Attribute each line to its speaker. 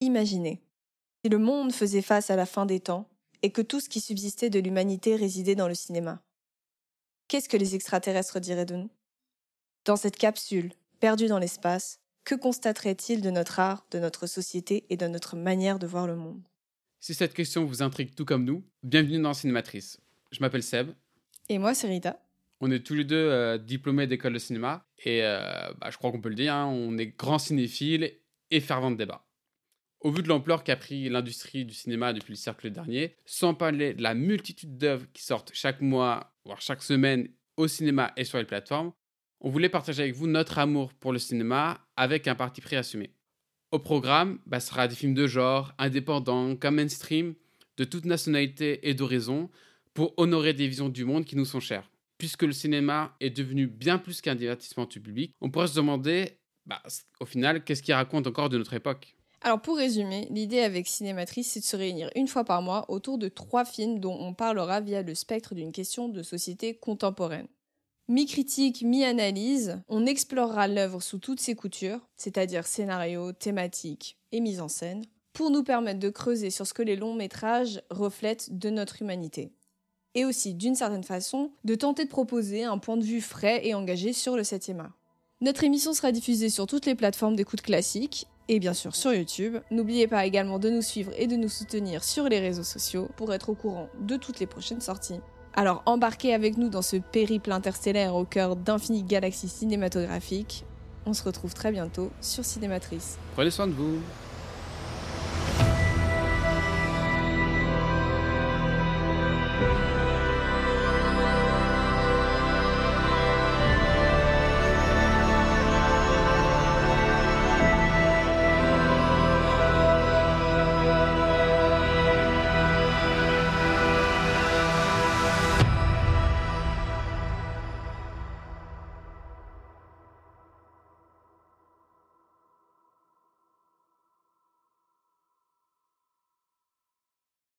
Speaker 1: Imaginez, si le monde faisait face à la fin des temps et que tout ce qui subsistait de l'humanité résidait dans le cinéma. Qu'est-ce que les extraterrestres diraient de nous? Dans cette capsule, perdue dans l'espace, que constateraient-ils de notre art, de notre société et de notre manière de voir le monde?
Speaker 2: Si cette question vous intrigue tout comme nous, bienvenue dans Cinématrice. Je m'appelle Seb.
Speaker 1: Et moi, c'est Rita.
Speaker 2: On est tous les deux euh, diplômés d'école de cinéma et euh, bah, je crois qu'on peut le dire, hein, on est grands cinéphiles et fervents de débat. Au vu de l'ampleur qu'a pris l'industrie du cinéma depuis le cercle dernier, sans parler de la multitude d'œuvres qui sortent chaque mois, voire chaque semaine au cinéma et sur les plateformes, on voulait partager avec vous notre amour pour le cinéma avec un parti pris assumé. Au programme, bah, ce sera des films de genre, indépendants, comme mainstream, de toute nationalité et d'horizon, pour honorer des visions du monde qui nous sont chères puisque le cinéma est devenu bien plus qu'un divertissement du public, on pourrait se demander, bah, au final, qu'est-ce qu'il raconte encore de notre époque?
Speaker 1: Alors pour résumer, l'idée avec Cinématrice, c'est de se réunir une fois par mois autour de trois films dont on parlera via le spectre d'une question de société contemporaine. Mi-critique, mi-analyse, on explorera l'œuvre sous toutes ses coutures, c'est-à-dire scénario, thématique et mise en scène, pour nous permettre de creuser sur ce que les longs métrages reflètent de notre humanité et aussi, d'une certaine façon, de tenter de proposer un point de vue frais et engagé sur le 7e art. Notre émission sera diffusée sur toutes les plateformes d'écoute classiques et bien sûr sur YouTube. N'oubliez pas également de nous suivre et de nous soutenir sur les réseaux sociaux pour être au courant de toutes les prochaines sorties. Alors embarquez avec nous dans ce périple interstellaire au cœur d'infinies galaxies cinématographiques. On se retrouve très bientôt sur Cinématrice.
Speaker 2: Prenez soin de vous